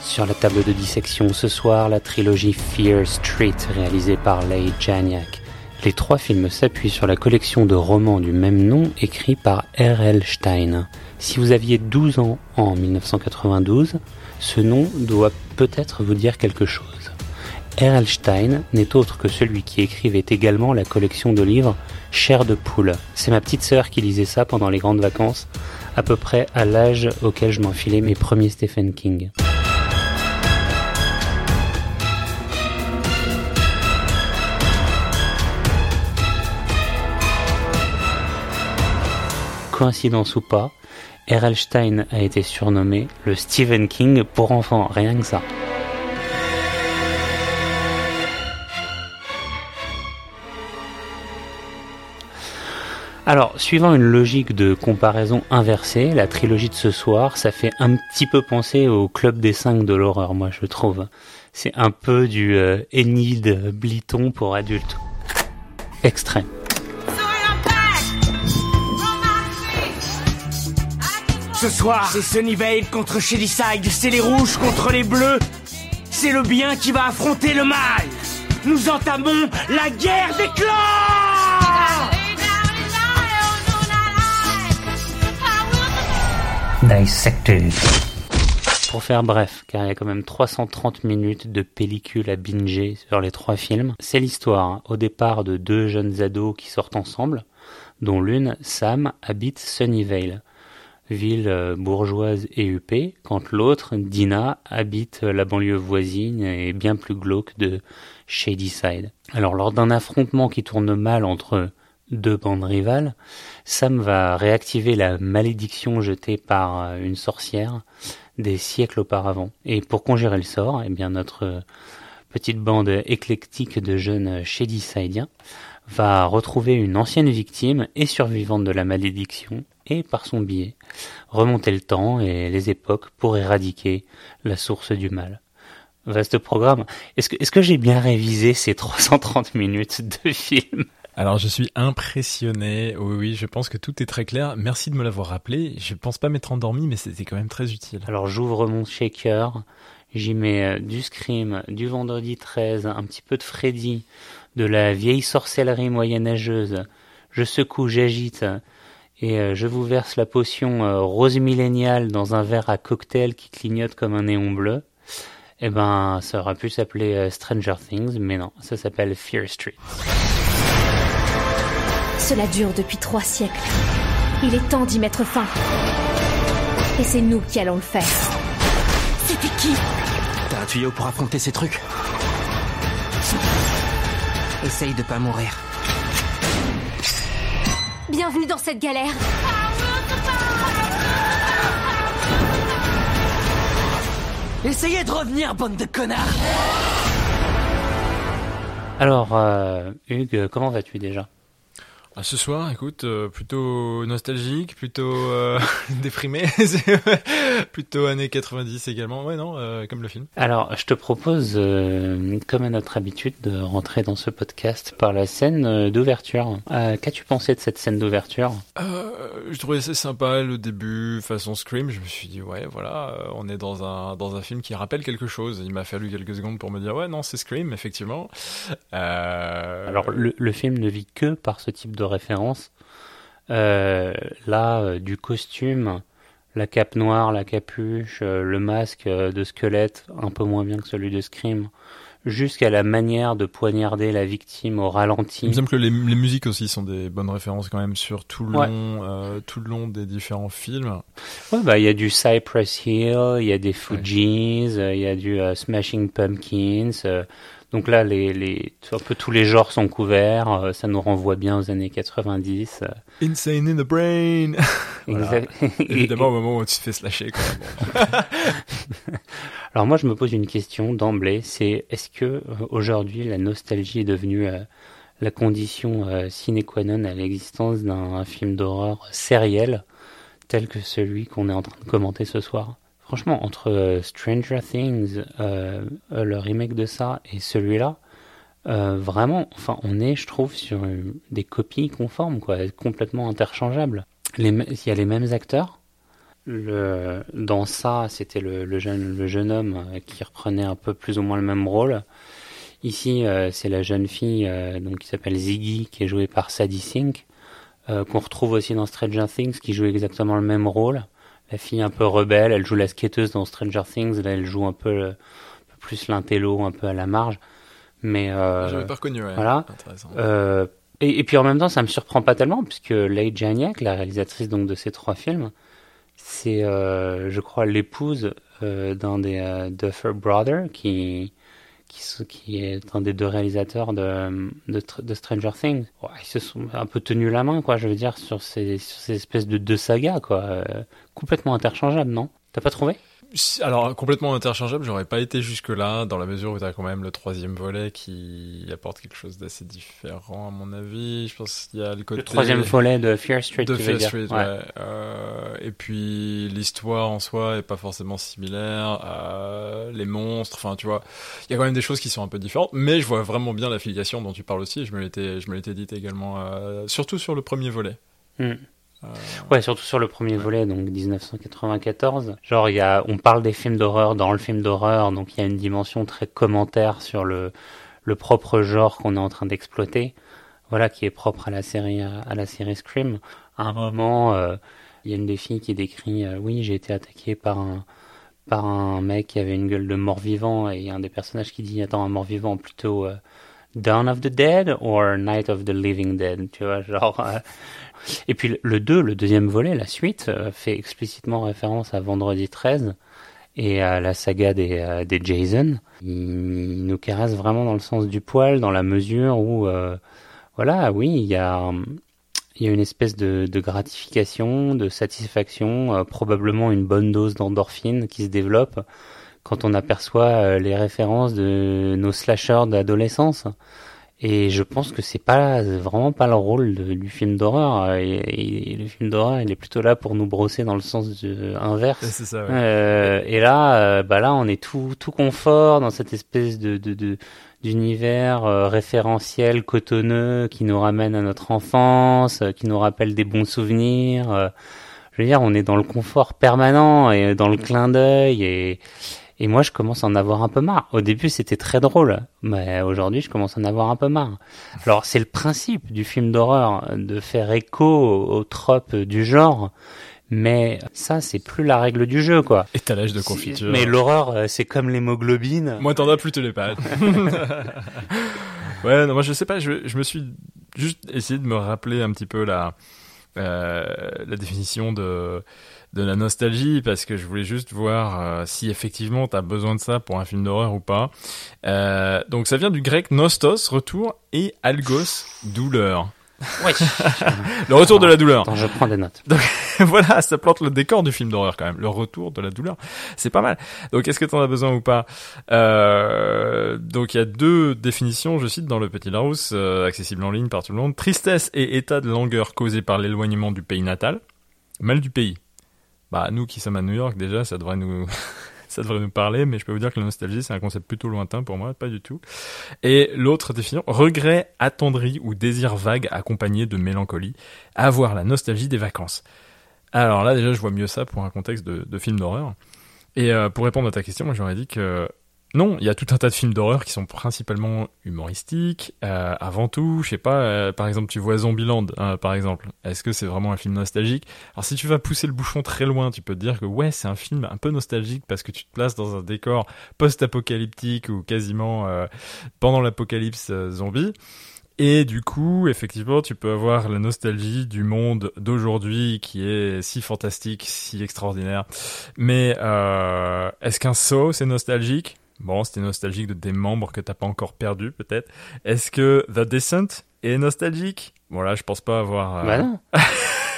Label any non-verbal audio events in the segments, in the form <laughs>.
Sur la table de dissection ce soir, la trilogie Fear Street réalisée par Leigh Janiak. Les trois films s'appuient sur la collection de romans du même nom écrit par R.L. Stein. Si vous aviez 12 ans en 1992, ce nom doit peut-être vous dire quelque chose. R.L. Stein n'est autre que celui qui écrivait également la collection de livres Chair de poule. C'est ma petite sœur qui lisait ça pendant les grandes vacances, à peu près à l'âge auquel je m'enfilais mes premiers Stephen King. Coïncidence ou pas, R.L. Stein a été surnommé le Stephen King pour enfants, rien que ça. Alors, suivant une logique de comparaison inversée, la trilogie de ce soir, ça fait un petit peu penser au Club des cinq de l'horreur, moi je trouve. C'est un peu du euh, Enid Bliton pour adultes. Extrême. Ce soir, c'est Sunnyvale contre Shadyside, c'est les rouges contre les bleus. C'est le bien qui va affronter le mal. Nous entamons la guerre des clans Pour faire bref, car il y a quand même 330 minutes de pellicule à binger sur les trois films, c'est l'histoire au départ de deux jeunes ados qui sortent ensemble, dont l'une, Sam, habite Sunnyvale ville euh, bourgeoise et huppée, quand l'autre, Dina, habite la banlieue voisine et bien plus glauque de Shadyside. Alors lors d'un affrontement qui tourne mal entre deux bandes rivales, Sam va réactiver la malédiction jetée par euh, une sorcière des siècles auparavant. Et pour conjurer le sort, eh bien notre petite bande éclectique de jeunes Shadysidiens va retrouver une ancienne victime et survivante de la malédiction et par son biais remonter le temps et les époques pour éradiquer la source du mal. Vaste programme. Est-ce que, est-ce que j'ai bien révisé ces 330 minutes de film? Alors je suis impressionné. Oui, oui, je pense que tout est très clair. Merci de me l'avoir rappelé. Je pense pas m'être endormi, mais c'était quand même très utile. Alors j'ouvre mon shaker, j'y mets euh, du Scream, du Vendredi 13, un petit peu de Freddy, de la vieille sorcellerie moyenâgeuse. Je secoue, j'agite, et euh, je vous verse la potion euh, rose milléniale dans un verre à cocktail qui clignote comme un néon bleu, eh ben, ça aurait pu s'appeler Stranger Things, mais non, ça s'appelle Fear Street. Cela dure depuis trois siècles. Il est temps d'y mettre fin. Et c'est nous qui allons le faire. C'était qui? T'as un tuyau pour affronter ces trucs? Essaye de pas mourir. Bienvenue dans cette galère. Essayez de revenir, bande de connards Alors, euh, Hugues, comment vas-tu déjà? Ah, ce soir, écoute, euh, plutôt nostalgique, plutôt euh, <laughs> déprimé, <laughs> plutôt années 90 également. Ouais, non, euh, comme le film. Alors, je te propose, comme à notre habitude, de rentrer dans ce podcast par la scène d'ouverture. Qu'as-tu pensé de cette scène d'ouverture? Je trouvais assez sympa le début, façon Scream. Je me suis dit, ouais, voilà, on est dans un dans un film qui rappelle quelque chose. Il m'a fallu quelques secondes pour me dire, ouais, non, c'est Scream, effectivement. Alors, le, le film ne vit que par ce type de de référence. Euh, là, euh, du costume, la cape noire, la capuche, euh, le masque de squelette, un peu moins bien que celui de Scream, jusqu'à la manière de poignarder la victime au ralenti. Il me semble que les, musiques aussi sont des bonnes références quand même sur tout le long, tout le long des différents films. Ouais, bah il y a du Cypress Hill, il y a des Fugees, il y a du Smashing Pumpkins. Donc là, les, les, un peu tous les genres sont couverts. Euh, ça nous renvoie bien aux années 90. Euh. Insane in the brain. <laughs> Évidemment, au moment où tu te fais slasher. <laughs> Alors moi, je me pose une question d'emblée. C'est est-ce que euh, aujourd'hui, la nostalgie est devenue la condition sine qua non à l'existence d'un film d'horreur sériel tel que celui qu'on est en train de commenter ce soir? Franchement, entre euh, Stranger Things, euh, euh, le remake de ça, et celui-là, vraiment, enfin, on est, je trouve, sur des copies conformes, quoi, complètement interchangeables. Il y a les mêmes acteurs. Le, dans ça, c'était le, jeune, homme qui reprenait un peu plus ou moins le même rôle. Ici, c'est la jeune fille donc, qui s'appelle Ziggy, qui est jouée par Sadie Sink, qu'on retrouve aussi dans Stranger Things, qui joue exactement le même rôle. La fille un peu rebelle, elle joue la skateuse dans Stranger Things, là elle joue un peu, le- un peu plus l'intello, un peu à la marge. Mais euh, J'avais pas reconnu, ouais. voilà. Intéressant. euh, et, et puis en même temps, ça me surprend pas tellement, puisque Leigh Janiak, la réalisatrice donc de ces trois films, c'est, euh, je crois, l'épouse euh, d'un des euh, Duffer Brothers, qui, qui, qui est un des deux réalisateurs de, de, de Stranger Things. Ouais, ils se sont un peu tenus la main, quoi, je veux dire, sur ces, sur ces espèces de deux sagas, quoi, euh, complètement interchangeables, non? T'as pas trouvé? Alors, complètement interchangeable, j'aurais pas été jusque-là, dans la mesure où t'as quand même le troisième volet qui apporte quelque chose d'assez différent, à mon avis. Je pense qu'il y a le côté... Le troisième volet de Fear Street, de tu Fear dire Street, Ouais. ouais. Euh, et puis l'histoire en soi est pas forcément similaire. euh, les monstres, enfin tu vois, il y a quand même des choses qui sont un peu différentes. Mais je vois vraiment bien l'affiliation dont tu parles aussi. Je me l'étais, je me l'étais dit également, euh, surtout sur le premier volet. Hmm. Euh, Ouais, surtout sur le premier volet, donc 1994. Genre, il y a, on parle des films d'horreur dans le film d'horreur, donc il y a une dimension très commentaire sur le, le propre genre qu'on est en train d'exploiter. Voilà, qui est propre à la série, à la série Scream. À un moment, euh, il y a une des filles qui décrit, euh, oui, j'ai été attaqué par un, par un mec qui avait une gueule de mort-vivant, et il y a un des personnages qui dit, attends, un mort-vivant plutôt, euh, Dawn of the Dead or Night of the Living Dead, tu vois, genre, euh, et puis le- le 2, le deuxième volet, la suite, euh, fait explicitement référence à Vendredi 13 et à la saga des, euh, des Jason. Il nous caresse vraiment dans le sens du poil, dans la mesure où, euh, voilà, oui, il y a, y a une espèce de, gratification, de satisfaction, probablement une bonne dose d'endorphine qui se développe quand on aperçoit les références de nos slashers d'adolescence. Et je pense que c'est pas vraiment pas le rôle de- du film d'horreur. euh, Et, et le film d'horreur, il est plutôt là pour nous brosser dans le sens du- inverse. c'est ça. Ouais. Euh, et là, euh, bah là, on est tout tout confort dans cette espèce de d'univers euh, référentiel cotonneux qui nous ramène à notre enfance, euh, qui nous rappelle des bons souvenirs. euh. je veux dire, on est dans le confort permanent et dans le clin d'œil et et moi, je commence à en avoir un peu marre. Au début, c'était très drôle, mais aujourd'hui, je commence à en avoir un peu marre. Alors, c'est le principe du film d'horreur de faire écho aux, aux tropes du genre, mais ça, c'est plus la règle du jeu, quoi. Étalage de confiture. Mais l'horreur, euh, c'est comme l'hémoglobine. Moi, t'en as plus les pattes. <laughs> ouais, non, moi, je sais pas, je, je me suis juste essayé de me rappeler un petit peu la, euh, la définition de, de la nostalgie, parce que je voulais juste voir euh, si effectivement t'as besoin de ça pour un film d'horreur ou pas. Euh, donc, ça vient du grec nostos, retour, et algos, douleur. Ouais. <laughs> Le retour de la douleur. Attends, je prends des notes. <laughs> voilà, ça plante le décor du film d'horreur quand même. Le retour de la douleur, c'est pas mal. Donc, est-ce que t'en as besoin ou pas? Euh, Donc, il y a deux définitions, je cite dans le Petit Larousse, euh, accessible en ligne par tout le monde. Tristesse et état de langueur causé par l'éloignement du pays natal. Mal du pays. Bah, nous qui sommes à New York, déjà, ça devrait nous... <laughs> Ça devrait nous parler, mais je peux vous dire que la nostalgie, c'est un concept plutôt lointain pour moi, pas du tout. Et l'autre définition, regret attendri ou désir vague accompagné de mélancolie, avoir la nostalgie des vacances. Alors là, déjà, je vois mieux ça pour un contexte de, de film d'horreur. Et euh, pour répondre à ta question, moi, j'aurais dit que non, il y a tout un tas de films d'horreur qui sont principalement humoristiques. euh, avant tout, je sais pas, euh, par exemple, tu vois Zombieland, hein, par exemple. Est-ce que c'est vraiment un film nostalgique? Alors si tu vas pousser le bouchon très loin, tu peux te dire que ouais, c'est un film un peu nostalgique parce que tu te places dans un décor post-apocalyptique ou quasiment euh, pendant l'apocalypse zombie. Et du coup, effectivement, tu peux avoir la nostalgie du monde d'aujourd'hui qui est si fantastique, si extraordinaire. Mais euh, est-ce qu'un saut, c'est nostalgique? Bon, c'était nostalgique de des membres que t'as pas encore perdus, peut-être. Est-ce que The Descent est nostalgique? Bon là, je pense pas avoir... euh, Bah non. <laughs>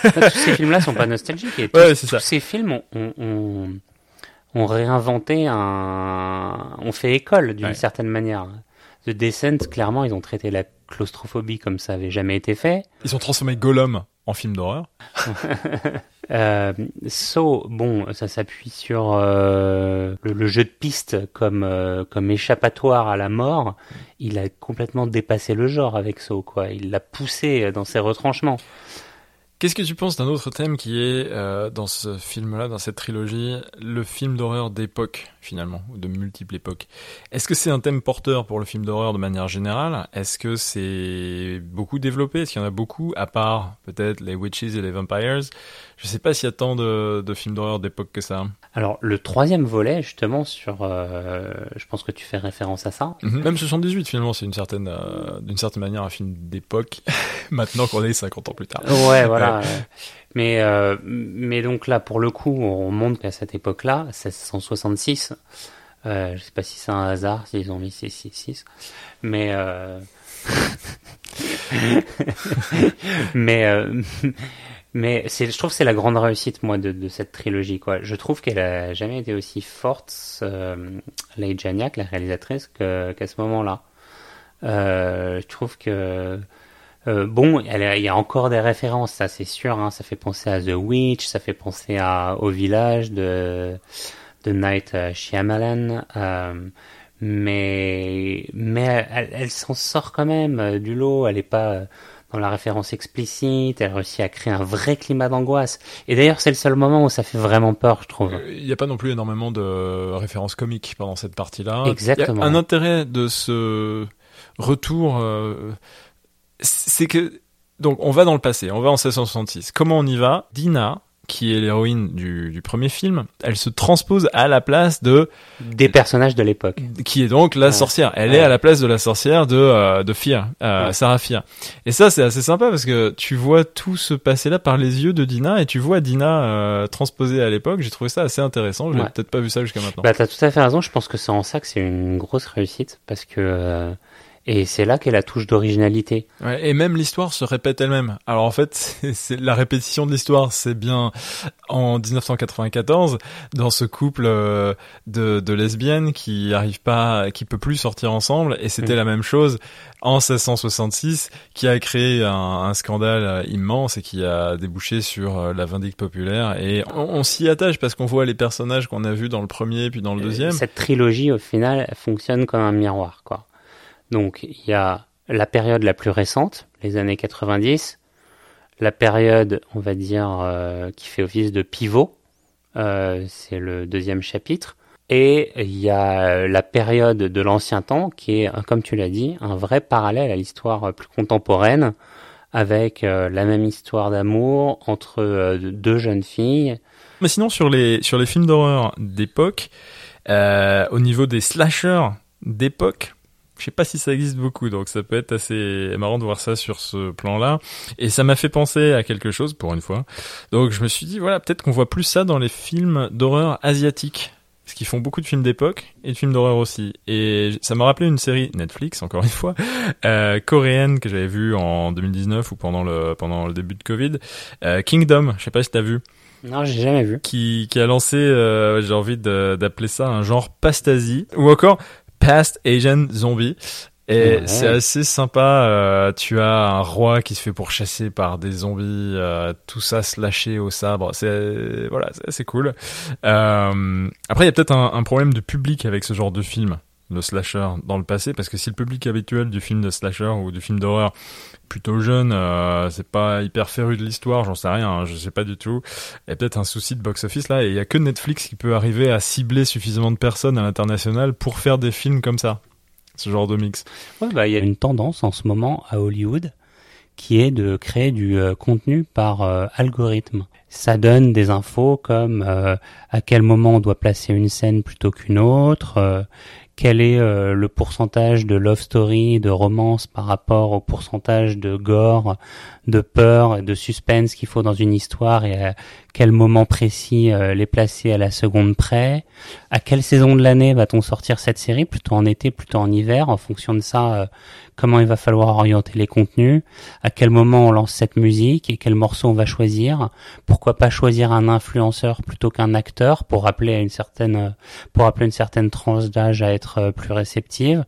tous ces films-là sont pas nostalgiques. Et tous, Ouais, c'est tous ça. ces films ont, ont, ont, ont réinventé un... ont fait école d'une Ouais. certaine manière. The Descent, clairement, ils ont traité la claustrophobie comme ça avait jamais été fait. Ils ont transformé Gollum en film d'horreur. <laughs> Euh, so, bon, ça s'appuie sur euh, le, jeu de piste comme euh, comme échappatoire à la mort. Il a complètement dépassé le genre avec So, quoi. Il l'a poussé dans ses retranchements. Qu'est-ce que tu penses d'un autre thème qui est euh, dans ce film-là, dans cette trilogie, le film d'horreur d'époque finalement, ou de multiples époques? Est-ce que c'est un thème porteur pour le film d'horreur de manière générale? Est-ce que c'est beaucoup développé? Est-ce qu'il y en a beaucoup, à part peut-être les Witches et les Vampires? Je sais pas s'il y a tant de, de films d'horreur d'époque que ça. Alors le troisième volet, justement, sur, euh, je pense que tu fais référence à ça. Mhm. Même 78 finalement, c'est une certaine, euh, d'une certaine manière un film d'époque. <laughs> Maintenant qu'on est 50 ans plus tard. Ouais, voilà. Mais, euh, mais donc là, pour le coup, on montre qu'à cette époque-là, 1666, euh, je sais pas si c'est un hasard, s'ils ont mis 666, mais <laughs> mais <laughs> mais c'est, je trouve que c'est la grande réussite moi de, de cette trilogie quoi. Je trouve qu'elle a jamais été aussi forte, euh, Leigh Janiak, la réalisatrice, que, qu'à ce moment-là. Euh, je trouve que euh, bon, il y a encore des références, ça c'est sûr. Hein, ça fait penser à The Witch, ça fait penser à au village de de Night Shyamalan. Euh, mais mais elle, elle s'en sort quand même euh, du lot. Elle est pas dans la référence explicite. Elle réussit à créer un vrai climat d'angoisse. Et d'ailleurs, c'est le seul moment où ça fait vraiment peur, je trouve. Il n'y a pas non plus énormément de références comiques pendant cette partie-là. Exactement. Il y a un intérêt de ce retour. Euh c'est que donc on va dans le passé, on va en 1666. Comment on y va? Dina, qui est l'héroïne du, du, premier film, elle se transpose à la place de des personnages de l'époque, qui est donc la ouais. sorcière. Elle ouais. est à la place de la sorcière de euh, de Fear, euh, ouais. Sarah Fear. Et ça c'est assez sympa parce que tu vois tout se passer là par les yeux de Dina et tu vois Dina euh, transposée à l'époque. J'ai trouvé ça assez intéressant. J'avais peut-être pas vu ça jusqu'à maintenant. Bah t'as tout à fait raison. Je pense que c'est en ça que c'est une grosse réussite parce que euh, et c'est là qu'est la touche d'originalité. Ouais, et même l'histoire se répète elle-même. Alors en fait, <laughs> c'est la répétition de l'histoire, c'est bien en 1994 dans ce couple euh, de, de lesbiennes qui arrivent pas, qui peut plus sortir ensemble, et c'était mmh. la même chose en 1666, qui a créé un, un, scandale immense et qui a débouché sur euh, la vindicte populaire. Et on, on s'y attache parce qu'on voit les personnages qu'on a vus dans le premier puis dans le deuxième. Cette trilogie, au final, fonctionne comme un miroir, quoi. Donc il y a la période la plus récente, les années 90, la période, on va dire, euh, qui fait office de pivot, euh, c'est le deuxième chapitre, et il y a la période de l'ancien temps qui est, comme tu l'as dit, un vrai parallèle à l'histoire plus contemporaine, avec euh, la même histoire d'amour entre deux jeunes filles. Mais sinon sur les sur les films d'horreur d'époque, au niveau des slashers d'époque, je sais pas si ça existe beaucoup, donc ça peut être assez marrant de voir ça sur ce plan-là. Et ça m'a fait penser à quelque chose pour une fois. Donc je me suis dit voilà, peut-être qu'on voit plus ça dans les films d'horreur asiatiques. Parce qu'ils font beaucoup de films d'époque et de films d'horreur aussi. Et ça m'a rappelé une série Netflix, encore une fois, <laughs> euh, coréenne que j'avais vue en 2019 ou pendant le pendant le début de Covid. Euh, Kingdom, je sais pas si t'as vu. Non, j'ai jamais vu. Qui, qui a lancé, euh, j'ai envie d'appeler ça un genre pastasie. Ou encore Past Asian Zombie. Et ouais. c'est assez sympa. Euh, tu as un roi qui se fait pourchasser par des zombies, euh, tout ça slashé au sabre. C'est voilà, c'est assez cool. Euh, après, il y a peut-être un, un, problème de public avec ce genre de film, de slasher dans le passé, parce que si le public habituel du film de slasher ou du film d'horreur plutôt jeune, euh, c'est pas hyper féru de l'histoire, j'en sais rien, hein, je sais pas du tout. Il peut-être un souci de box-office là, et il y a que Netflix qui peut arriver à cibler suffisamment de personnes à l'international pour faire des films comme ça, ce genre de mix. Ouais, bah il y a une tendance en ce moment à Hollywood qui est de créer du euh, contenu par euh, algorithme. Ça donne des infos comme à quel moment on doit placer une scène plutôt qu'une autre, quel est euh, le pourcentage de love story, de romance par rapport au pourcentage de gore, de peur, et de suspense qu'il faut dans une histoire et à quel moment précis euh, les placer à la seconde près? À quelle saison de l'année va-t-on sortir cette série? Plutôt en été, plutôt en hiver En fonction de ça, euh, comment il va falloir orienter les contenus À quel moment on lance cette musique et quel morceau on va choisir Pourquoi pas choisir un influenceur plutôt qu'un acteur pour rappeler à une certaine pour rappeler une certaine tranche d'âge à être plus réceptive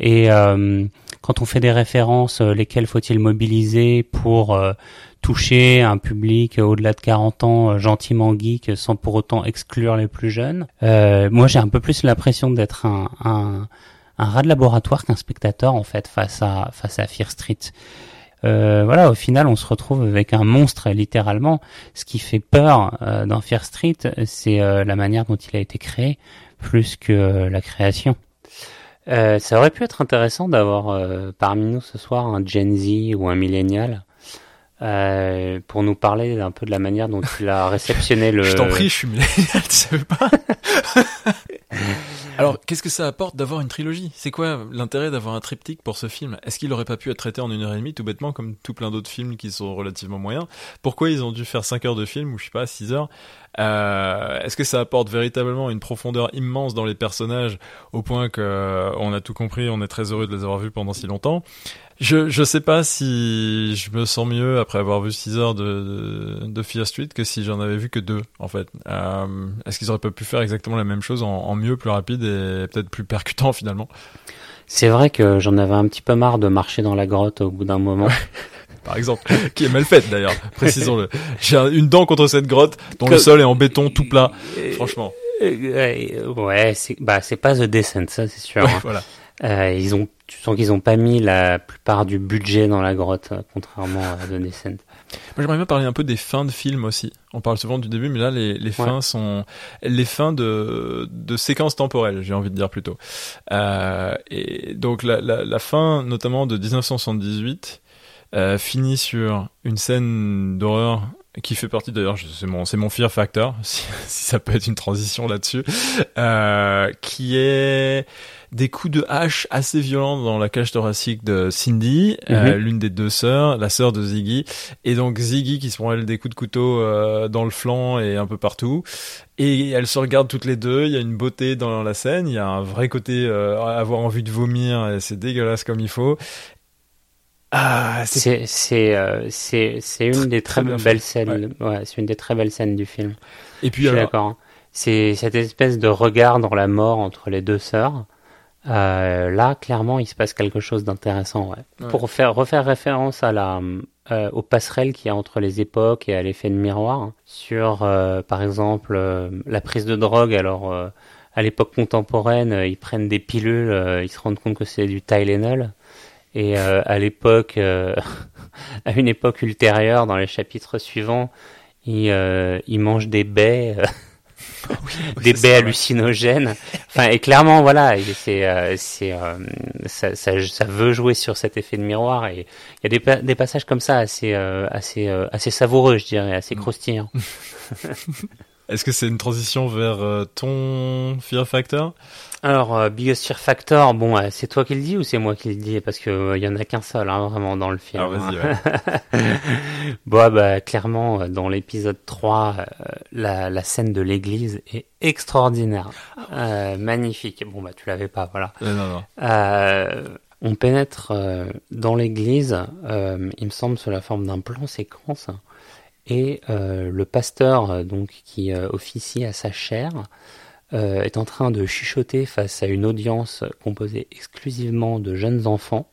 et euh, quand on fait des références, euh, lesquelles faut-il mobiliser pour euh, toucher un public au-delà de 40 ans gentiment geek sans pour autant exclure les plus jeunes. moi, j'ai un peu plus l'impression d'être un, un, un rat de laboratoire qu'un spectateur en fait face à face à Fear Street. Euh, voilà, au final, on se retrouve avec un monstre littéralement. Ce qui fait peur euh, dans Fear Street, c'est euh, la manière dont il a été créé, plus que la création. ça aurait pu être intéressant d'avoir parmi nous ce soir un Gen Z ou un millénial pour nous parler un peu de la manière dont il a <laughs> réceptionné le. Je t'en prie, je suis millénial, tu sais pas? <laughs> Alors, qu'est-ce que ça apporte d'avoir une trilogie? C'est quoi l'intérêt d'avoir un triptyque pour ce film? Est-ce qu'il aurait pas pu être traité en une heure et demie, tout bêtement, comme tout plein d'autres films qui sont relativement moyens? Pourquoi ils ont dû faire 5 heures de film, ou je sais pas, 6 heures? Euh, Est-ce que ça apporte véritablement une profondeur immense dans les personnages, au point que euh, on a tout compris, on est très heureux de les avoir vus pendant si longtemps? Je je sais pas si je me sens mieux après avoir vu 6 heures de, de, de Fear Street que si j'en avais vu que deux en fait. Euh, Est-ce qu'ils auraient pas pu faire exactement la même chose en, en mieux, plus rapide et peut-être plus percutant finalement? C'est vrai que j'en avais un petit peu marre de marcher dans la grotte au bout d'un moment. <laughs> Par exemple, qui est mal faite d'ailleurs, <laughs> précisons-le. J'ai une dent contre cette grotte dont le sol est en béton tout plat. Franchement. Ouais, c'est bah c'est pas The Descent, ça c'est sûr. Ouais, hein. Voilà. Euh, ils ont, tu sens qu'ils ont pas mis la plupart du budget dans la grotte, contrairement à The Descent. Moi, j'aimerais bien parler un peu des fins de films aussi. On parle souvent du début, mais là, les, les fins sont les fins de, de séquences temporelles, j'ai envie de dire plutôt. Euh, et donc la, la, la, fin, notamment de 1978, euh, finit sur une scène d'horreur qui fait partie d'ailleurs, c'est mon, c'est mon fear factor, <laughs> si, si, ça peut être une transition là-dessus, euh, qui est des coups de hache assez violents dans la cage thoracique de Cindy, mm -hmm. euh, l'une des deux sœurs, la sœur de Ziggy, et donc Ziggy qui se prend elle des coups de couteau euh, dans le flanc et un peu partout. Et elles se regardent toutes les deux. Il y a une beauté dans la scène. Il y a un vrai côté euh, avoir envie de vomir. et C'est dégueulasse comme il faut. Ah, c'est c'est euh, c'est une des très, très belles scènes. Ouais, ouais c'est une des très belles scènes du film. Et puis d'accord. Hein. C'est cette espèce de regard dans la mort entre les deux sœurs. Euh, là, clairement, il se passe quelque chose d'intéressant. Ouais. Pour faire refaire référence à la euh, aux passerelles qu'il y a entre les époques et à l'effet de miroir hein, sur, euh, par exemple, la prise de drogue. Alors, à l'époque contemporaine, ils prennent des pilules, ils se rendent compte que c'est du Tylenol. Et euh, à l'époque, euh, <laughs> à une époque ultérieure, dans les chapitres suivants, il, euh, il mange des baies, oh oui, des baies hallucinogènes. Enfin, et clairement, voilà, c'est, c'est, ça, ça, ça, veut jouer sur cet effet de miroir. Et il y a des, des passages comme ça assez, assez, assez savoureux, je dirais, assez mm. croustillants. <laughs> Est-ce que c'est une transition vers ton Fear Factor? Alors, euh, Biggest Fear Factor, bon, euh, c'est toi qui le dis ou c'est moi qui le dis? Parce que il euh, y en a qu'un seul, hein, vraiment, dans le film. Alors, vas-y, ouais. <laughs> bon, bah, clairement, dans l'épisode 3, la, la, scène de l'église est extraordinaire. magnifique. Bon, bah, tu l'avais pas, voilà. non, non. on pénètre dans l'église, il me semble, sous la forme d'un plan séquence. Et le pasteur, donc, qui officie à sa chaire, euh, est en train de chuchoter face à une audience composée exclusivement de jeunes enfants.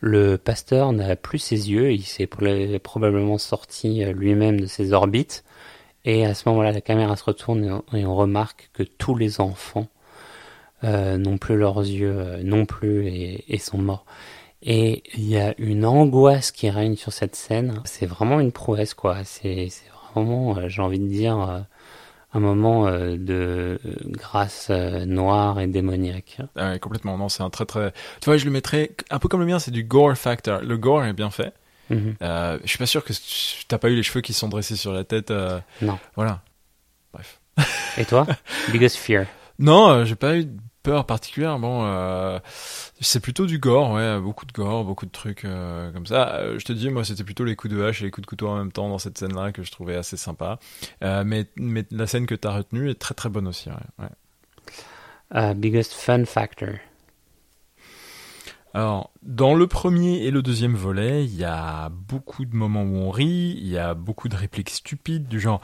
Le pasteur n'a plus ses yeux, il s'est probablement sorti euh, lui-même de ses orbites. Et à ce moment-là, la caméra se retourne et on remarque que tous les enfants euh, n'ont plus leurs yeux euh, non plus et, sont morts. Et il y a une angoisse qui règne sur cette scène. C'est vraiment une prouesse, quoi. C'est vraiment, euh, j'ai envie de dire, un moment euh, de grâce euh, noire et démoniaque. Ah ouais, complètement. Non, c'est un très très. Tu vois, je le mettrais un peu comme le mien. C'est du gore factor. Le gore est bien fait. Mm -hmm. euh, je suis pas sûr que t'as pas eu les cheveux qui sont dressés sur la tête. Euh... Non. Voilà. Bref. Et toi, <laughs> biggest fear? Non, euh, j'ai pas eu peur particulière. Bon, euh, c'est plutôt du gore, ouais, beaucoup de gore, beaucoup de trucs euh, comme ça. Euh, je te dis, moi, c'était plutôt les coups de hache et les coups de couteau en même temps dans cette scène-là que je trouvais assez sympa. Mais, mais la scène que tu as retenue est très très bonne aussi. Ouais, ouais. Uh, biggest fun factor. Alors, dans le premier et le deuxième volet, il y a beaucoup de moments où on rit, il y a beaucoup de répliques stupides du genre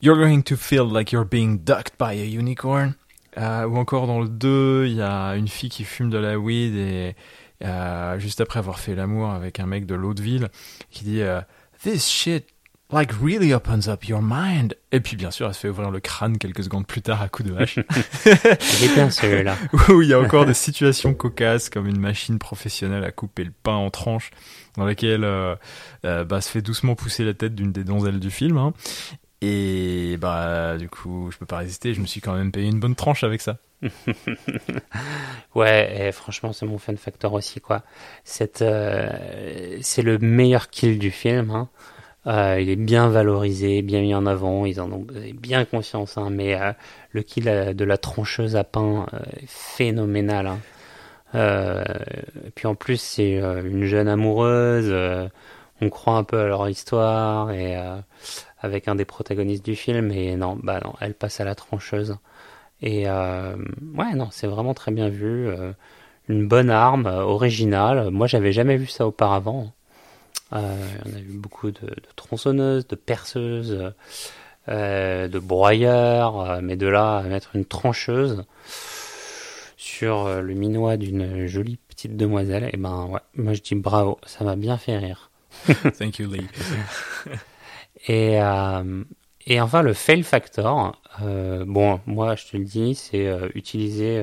You're going to feel like you're being ducked by a unicorn. Euh, ou encore dans le 2, il y a une fille qui fume de la weed et euh, juste après avoir fait l'amour avec un mec de l'autre ville qui dit euh, this shit like really opens up your mind. Et puis bien sûr, elle se fait ouvrir le crâne quelques secondes plus tard à coup de hache. <laughs> Il est bien celui-là. <laughs> Où il y a encore des situations cocasses comme une machine professionnelle à couper le pain en tranches dans laquelle euh, euh, bah, se fait doucement pousser la tête d'une des donzelles du film. Hein. Et bah du coup, je peux pas résister, je me suis quand même payé une bonne tranche avec ça. <laughs> ouais, et franchement, c'est mon fun factor aussi, quoi. C'est euh, le meilleur kill du film. Hein. Euh, il est bien valorisé, bien mis en avant, ils en ont bien conscience, hein, mais euh, le kill de la troncheuse à pain euh, est phénoménal. Hein. puis en plus, c'est une jeune amoureuse, on croit un peu à leur histoire, et avec un des protagonistes du film, et non, bah non, elle passe à la trancheuse. Et ouais, non, c'est vraiment très bien vu. une bonne arme, originale. Moi, j'avais jamais vu ça auparavant. Euh, on a eu beaucoup de, tronçonneuses, de perceuses, euh, de broyeurs, euh, mais de là à mettre une trancheuse sur le minois d'une jolie petite demoiselle, et eh ben ouais, moi je dis bravo, ça m'a bien fait rire. Thank you Lee. <laughs> et et enfin le fail factor, bon moi je te le dis, c'est utiliser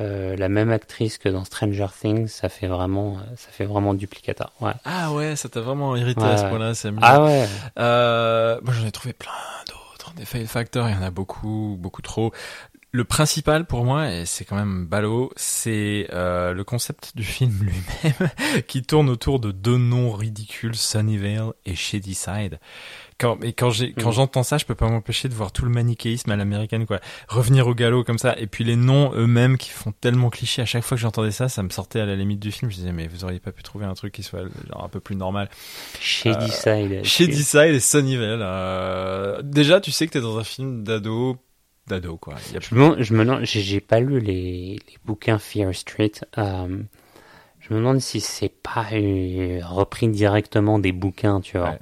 euh, la même actrice que dans Stranger Things, ça fait vraiment, ça fait vraiment duplicata. Ouais. Ah ouais, ça t'a vraiment irrité à ce point-là, c'est Ah ouais. Euh, moi j'en ai trouvé plein d'autres, des fail factors, il y en a beaucoup, beaucoup trop. Le principal pour moi, et c'est quand même ballot, c'est euh, le concept du film lui-même, <laughs> qui tourne autour de deux noms ridicules, Sunnyvale et Shadyside quand, et quand j'ai, quand mm. j'entends ça, je peux pas m'empêcher de voir tout le manichéisme à l'américaine, quoi. Revenir au galop comme ça, et puis les noms eux-mêmes qui font tellement cliché. À chaque fois que j'entendais ça, ça me sortait à la limite du film. Je disais, mais vous auriez pas pu trouver un truc qui soit genre un peu plus normal. Shady Side. Shady Side et Sunnyvale. Euh... Déjà, tu sais que t'es dans un film d'ado d'ado quoi. Y a je me je me j'ai pas lu les, les bouquins Fear Street. Euh, je me demande si c'est pas repris directement des bouquins, tu vois.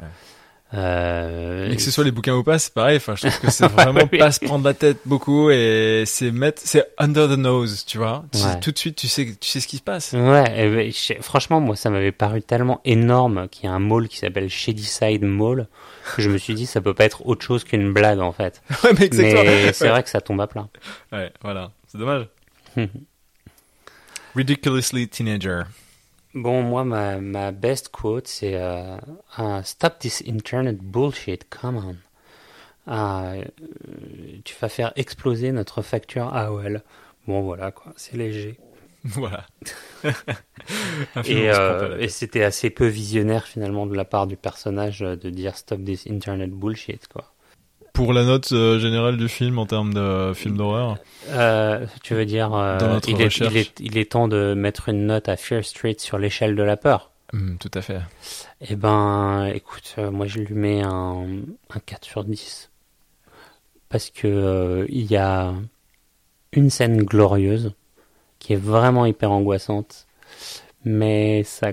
Euh... Et que ce soit les bouquins ou pas, c'est pareil. Enfin, je trouve que c'est <laughs> vraiment pas se prendre la tête beaucoup et c'est mettre, c'est under the nose, tu vois. Tout de suite, tu sais, tu sais ce qui se passe. Ouais. Ben, franchement, moi, ça m'avait paru tellement énorme qu'il y a un mall qui s'appelle Shadyside Mall que je me suis dit, ça peut pas être autre chose qu'une blague en fait. <laughs> ouais, mais, mais c'est vrai que ça tombe à plat. Ouais, voilà. C'est dommage. <laughs> Ridiculously teenager. Bon, moi, ma, ma best quote, c'est euh, uh, Stop this internet bullshit, come on. Uh, tu vas faire exploser notre facture AOL. Bon, voilà, quoi, c'est léger. <laughs> Voilà. <laughs> et, euh, et c'était assez peu visionnaire, finalement, de la part du personnage de dire Stop this internet bullshit, quoi pour la note euh, générale du film en termes de film d'horreur euh, Tu veux dire, euh, il, est, il, est, il, est, temps de mettre une note à Fear Street sur l'échelle de la peur hmm, Tout à fait. Eh ben, écoute, moi je lui mets un, un 4 sur 10. Parce que il y a une scène glorieuse qui est vraiment hyper angoissante, mais ça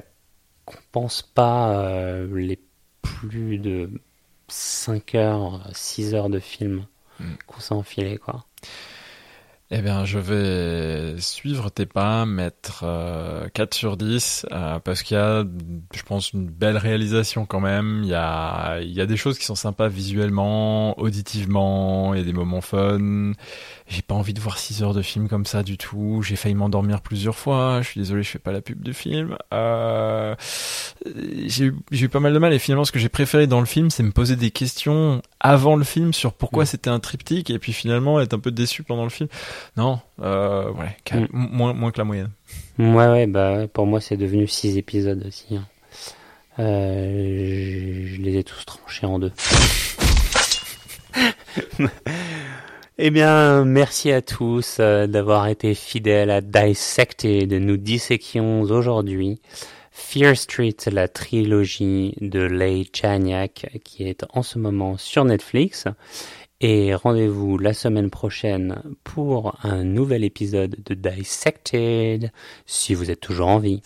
compense pas les plus de 5 heures, 6 heures de film mm. qu'on s'est enfilé, quoi. Eh bien, je vais suivre tes pas, mettre 4 euh, sur 10, euh, parce qu'il y a, je pense, une belle réalisation quand même. Il y a, il y a des choses qui sont sympas visuellement, auditivement, il y a des moments fun. J'ai pas envie de voir 6 heures de film comme ça du tout. J'ai failli m'endormir plusieurs fois. Je suis désolé, je fais pas la pub du film. Euh, j'ai eu, eu pas mal de mal et finalement, ce que j'ai préféré dans le film, c'est me poser des questions avant le film sur pourquoi mm. c'était un triptyque et puis finalement être un peu déçu pendant le film. Non, euh, ouais, mm. moins, moins que la moyenne. Ouais, ouais, bah pour moi c'est devenu six épisodes aussi. Hein. Euh, je, les ai tous tranchés en deux. <laughs> eh bien, merci à tous euh, d'avoir été fidèles à Dissected. Nous disséquions aujourd'hui Fear Street, la trilogie de Leigh Chaniak, qui est en ce moment sur Netflix. Et rendez-vous la semaine prochaine pour un nouvel épisode de Dissected, si vous êtes toujours en vie.